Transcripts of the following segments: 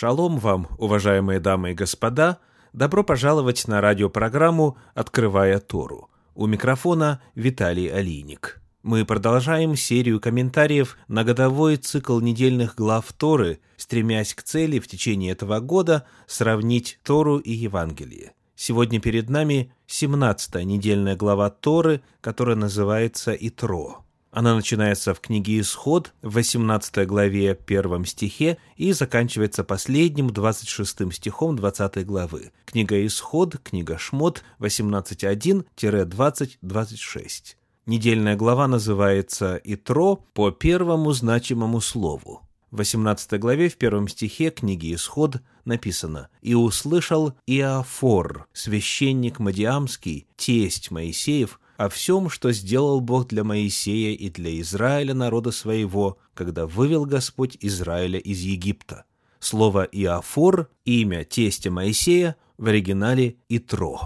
Шалом вам, уважаемые дамы и господа! Добро пожаловать на радиопрограмму «Открывая Тору». У микрофона Виталий Алиник. Мы продолжаем серию комментариев на годовой цикл недельных глав Торы, стремясь к цели в течение этого года сравнить Тору и Евангелие. Сегодня перед нами 17-я недельная глава Торы, которая называется «Итро». Она начинается в книге «Исход» в 18 главе 1 стихе и заканчивается последним 26 стихом 20 главы. Книга «Исход», книга «Шмот» 18.1-20.26. Недельная глава называется «Итро» по первому значимому слову. В 18 главе в первом стихе книги «Исход» написано «И услышал Иофор, священник Мадиамский, тесть Моисеев, о всем, что сделал Бог для Моисея и для Израиля, народа своего, когда вывел Господь Израиля из Египта. Слово «Иофор» – имя тестя Моисея, в оригинале «Итро».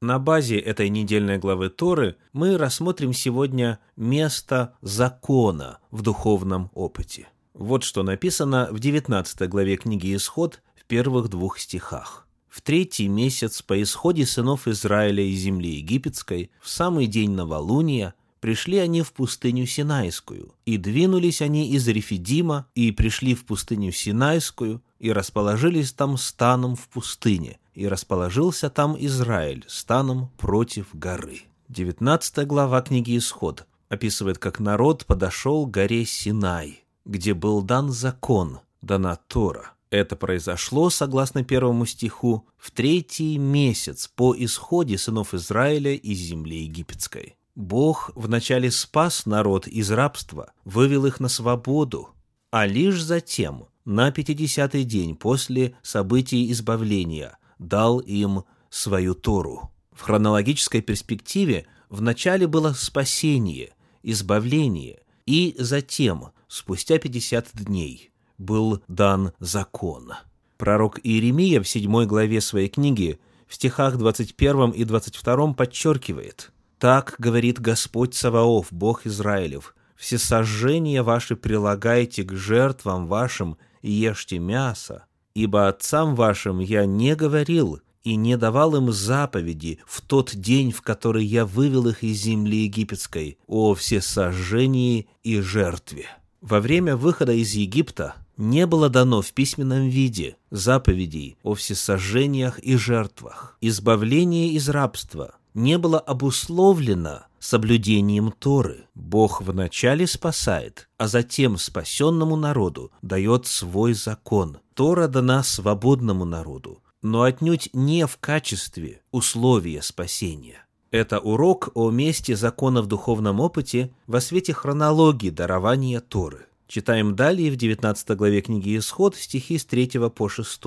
На базе этой недельной главы Торы мы рассмотрим сегодня место закона в духовном опыте. Вот что написано в 19 главе книги «Исход» в первых двух стихах. В третий месяц по исходе сынов Израиля из земли египетской, в самый день новолуния, пришли они в пустыню Синайскую, и двинулись они из Рефидима, и пришли в пустыню Синайскую, и расположились там станом в пустыне, и расположился там Израиль станом против горы. 19 глава книги «Исход» описывает, как народ подошел к горе Синай, где был дан закон, дана Тора – это произошло, согласно первому стиху, в третий месяц по исходе сынов Израиля из земли египетской. Бог вначале спас народ из рабства, вывел их на свободу, а лишь затем, на пятидесятый день после событий избавления, дал им свою Тору. В хронологической перспективе вначале было спасение, избавление, и затем, спустя 50 дней, был дан закон. Пророк Иеремия в седьмой главе своей книги в стихах 21 и 22 подчеркивает «Так говорит Господь Саваоф, Бог Израилев, все сожжения ваши прилагайте к жертвам вашим и ешьте мясо, ибо отцам вашим я не говорил и не давал им заповеди в тот день, в который я вывел их из земли египетской, о всесожжении и жертве». Во время выхода из Египта не было дано в письменном виде заповедей о всесожжениях и жертвах. Избавление из рабства не было обусловлено соблюдением Торы. Бог вначале спасает, а затем спасенному народу дает свой закон. Тора дана свободному народу, но отнюдь не в качестве условия спасения. Это урок о месте закона в духовном опыте во свете хронологии дарования Торы. Читаем далее в 19 главе книги Исход стихи с 3 по 6.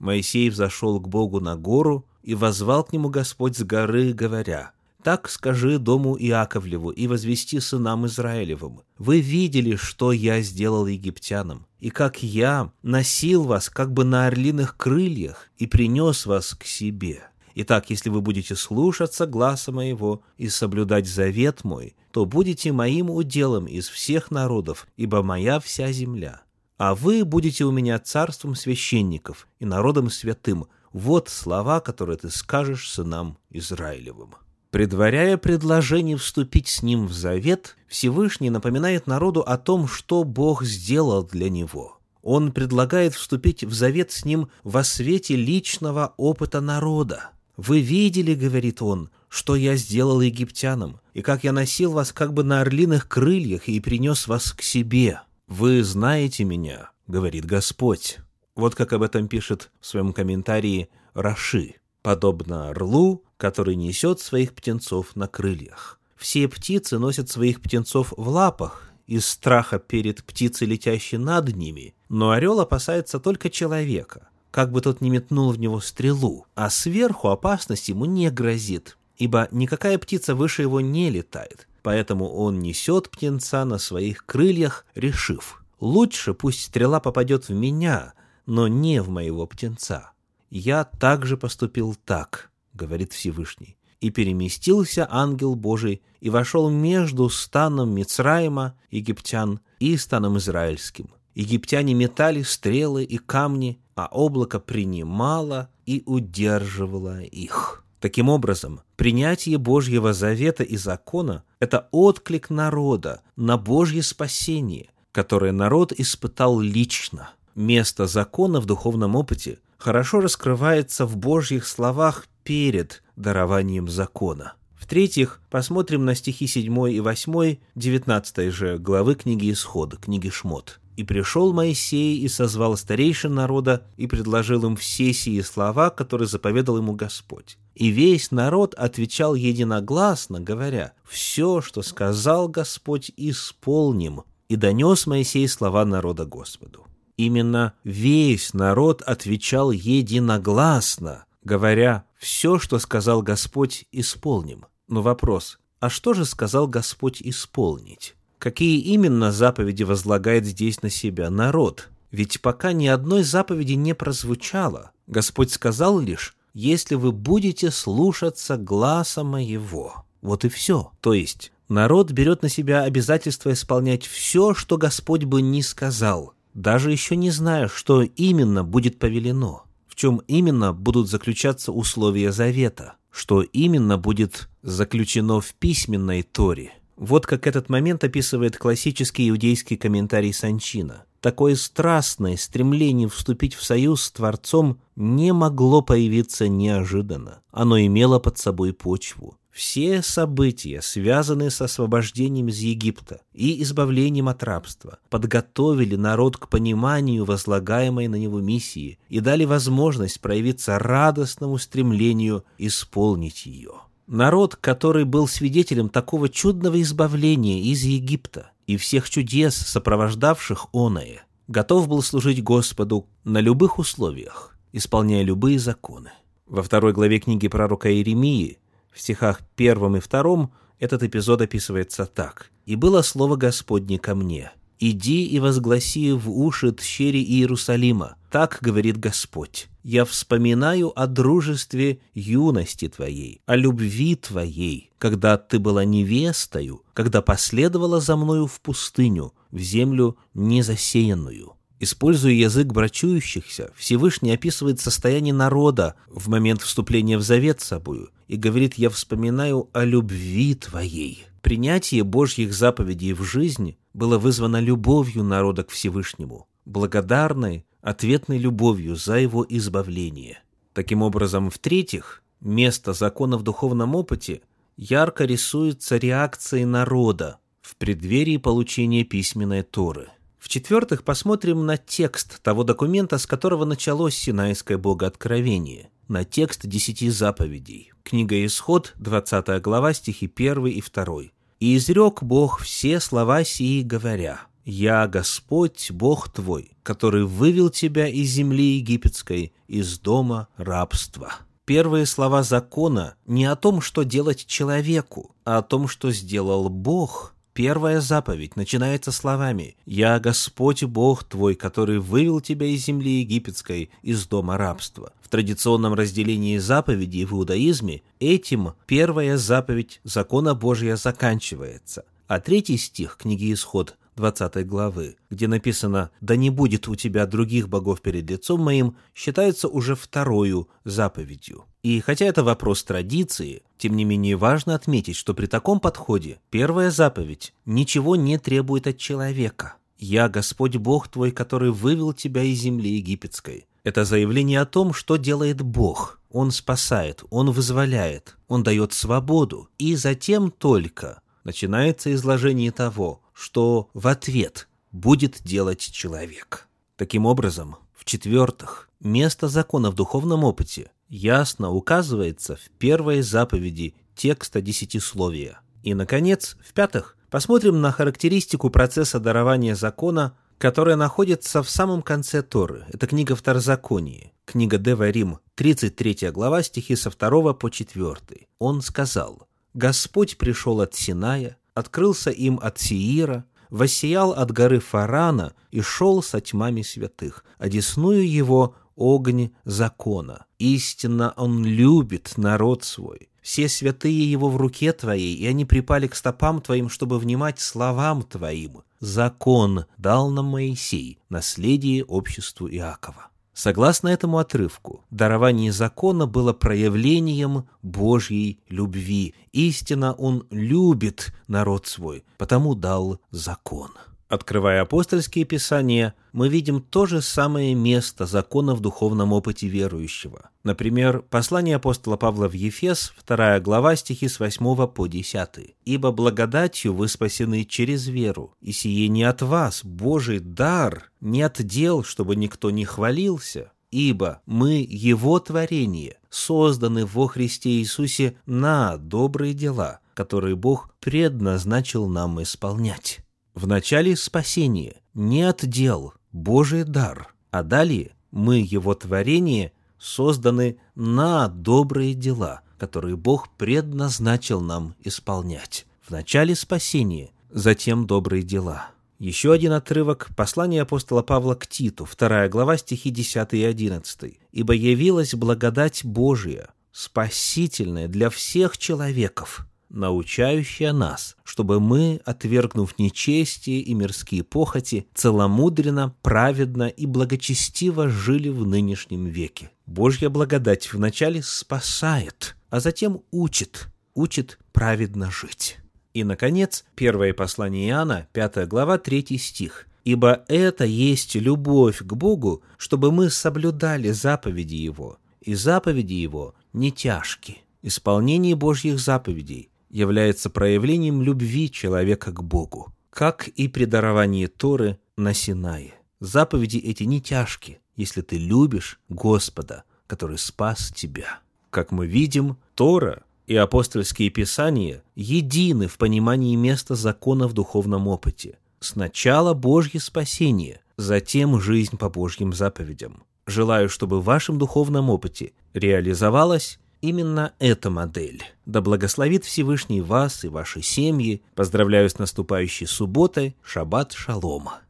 Моисей взошел к Богу на гору, и возвал к нему Господь с горы, говоря, «Так скажи дому Иаковлеву и возвести сынам Израилевым. Вы видели, что я сделал египтянам, и как я носил вас как бы на орлиных крыльях и принес вас к себе. Итак, если вы будете слушаться гласа моего и соблюдать завет мой, то будете моим уделом из всех народов, ибо моя вся земля. А вы будете у меня царством священников и народом святым. Вот слова, которые ты скажешь сынам Израилевым». Предваряя предложение вступить с ним в завет, Всевышний напоминает народу о том, что Бог сделал для него. Он предлагает вступить в завет с ним во свете личного опыта народа. «Вы видели, — говорит он, — что я сделал египтянам, и как я носил вас как бы на орлиных крыльях и принес вас к себе. Вы знаете меня, — говорит Господь». Вот как об этом пишет в своем комментарии Раши. «Подобно орлу, который несет своих птенцов на крыльях. Все птицы носят своих птенцов в лапах, из страха перед птицей, летящей над ними, но орел опасается только человека, как бы тот ни метнул в него стрелу, а сверху опасность ему не грозит, ибо никакая птица выше его не летает, поэтому он несет птенца на своих крыльях, решив, лучше пусть стрела попадет в меня, но не в моего птенца. Я также поступил так, говорит Всевышний. И переместился ангел Божий и вошел между станом Мицраима, египтян, и станом израильским. Египтяне метали стрелы и камни, а облако принимало и удерживало их. Таким образом, принятие Божьего завета и закона – это отклик народа на Божье спасение, которое народ испытал лично. Место закона в духовном опыте хорошо раскрывается в Божьих словах перед дарованием закона. В-третьих, посмотрим на стихи 7 и 8 19 же главы книги Исхода, книги Шмот. «И пришел Моисей и созвал старейшин народа и предложил им все сии слова, которые заповедал ему Господь. И весь народ отвечал единогласно, говоря, «Все, что сказал Господь, исполним». И донес Моисей слова народа Господу. Именно весь народ отвечал единогласно, говоря, «Все, что сказал Господь, исполним». Но вопрос, а что же сказал Господь исполнить? Какие именно заповеди возлагает здесь на себя народ? Ведь пока ни одной заповеди не прозвучало. Господь сказал лишь, если вы будете слушаться гласа моего. Вот и все. То есть народ берет на себя обязательство исполнять все, что Господь бы не сказал, даже еще не зная, что именно будет повелено, в чем именно будут заключаться условия завета, что именно будет заключено в письменной Торе. Вот как этот момент описывает классический иудейский комментарий Санчина. Такое страстное стремление вступить в союз с Творцом не могло появиться неожиданно. Оно имело под собой почву. Все события, связанные с освобождением из Египта и избавлением от рабства, подготовили народ к пониманию возлагаемой на него миссии и дали возможность проявиться радостному стремлению исполнить ее. Народ, который был свидетелем такого чудного избавления из Египта и всех чудес, сопровождавших оное, готов был служить Господу на любых условиях, исполняя любые законы. Во второй главе книги пророка Иеремии в стихах первом и втором этот эпизод описывается так. «И было слово Господне ко мне, «Иди и возгласи в уши тщери Иерусалима, так говорит Господь. Я вспоминаю о дружестве юности твоей, о любви твоей, когда ты была невестою, когда последовала за мною в пустыню, в землю незасеянную. Используя язык брачующихся, Всевышний описывает состояние народа в момент вступления в завет собою и говорит «Я вспоминаю о любви твоей». Принятие Божьих заповедей в жизнь было вызвано любовью народа к Всевышнему, благодарной, ответной любовью за его избавление. Таким образом, в-третьих, место закона в духовном опыте ярко рисуется реакцией народа в преддверии получения письменной Торы – в-четвертых, посмотрим на текст того документа, с которого началось Синайское богооткровение, на текст десяти заповедей. Книга Исход, 20 глава, стихи 1 и 2. «И изрек Бог все слова сии, говоря, «Я Господь, Бог твой, который вывел тебя из земли египетской, из дома рабства». Первые слова закона не о том, что делать человеку, а о том, что сделал Бог – Первая заповедь начинается словами «Я Господь Бог твой, который вывел тебя из земли египетской, из дома рабства». В традиционном разделении заповедей в иудаизме этим первая заповедь закона Божия заканчивается. А третий стих книги Исход 20 главы, где написано «Да не будет у тебя других богов перед лицом моим», считается уже второю заповедью. И хотя это вопрос традиции, тем не менее важно отметить, что при таком подходе первая заповедь ничего не требует от человека. «Я Господь Бог твой, который вывел тебя из земли египетской». Это заявление о том, что делает Бог. Он спасает, Он вызволяет, Он дает свободу. И затем только начинается изложение того, что в ответ будет делать человек. Таким образом, в-четвертых, место закона в духовном опыте ясно указывается в первой заповеди текста десятисловия. И, наконец, в-пятых, посмотрим на характеристику процесса дарования закона, которая находится в самом конце Торы. Это книга Второзаконии, книга Дева Рим, 33 глава, стихи со 2 по 4. Он сказал, «Господь пришел от Синая, открылся им от Сиира, воссиял от горы Фарана и шел со тьмами святых, а десную его огонь закона. Истинно Он любит народ свой. Все святые Его в руке Твоей, и они припали к стопам Твоим, чтобы внимать словам Твоим. Закон дал нам Моисей, наследие обществу Иакова. Согласно этому отрывку, дарование закона было проявлением Божьей любви. Истинно Он любит народ свой, потому дал закон. Открывая апостольские писания, мы видим то же самое место закона в духовном опыте верующего. Например, послание апостола Павла в Ефес, 2 глава, стихи с 8 по 10. «Ибо благодатью вы спасены через веру, и сие не от вас, Божий дар, не от дел, чтобы никто не хвалился, ибо мы Его творение, созданы во Христе Иисусе на добрые дела, которые Бог предназначил нам исполнять». В начале спасение не от дел, Божий дар, а далее мы, Его творение, созданы на добрые дела, которые Бог предназначил нам исполнять. В начале спасение, затем добрые дела. Еще один отрывок – послание апостола Павла к Титу, 2 глава, стихи 10 и 11. «Ибо явилась благодать Божия, спасительная для всех человеков, научающая нас, чтобы мы, отвергнув нечестие и мирские похоти, целомудренно, праведно и благочестиво жили в нынешнем веке. Божья благодать вначале спасает, а затем учит, учит праведно жить. И, наконец, первое послание Иоанна, 5 глава, 3 стих. «Ибо это есть любовь к Богу, чтобы мы соблюдали заповеди Его, и заповеди Его не тяжкие». Исполнение Божьих заповедей является проявлением любви человека к Богу, как и при даровании Торы на Синае. Заповеди эти не тяжкие, если ты любишь Господа, который спас тебя. Как мы видим, Тора и апостольские писания едины в понимании места закона в духовном опыте. Сначала Божье спасение, затем жизнь по Божьим заповедям. Желаю, чтобы в вашем духовном опыте реализовалась именно эта модель. Да благословит Всевышний вас и ваши семьи. Поздравляю с наступающей субботой. Шаббат шалома.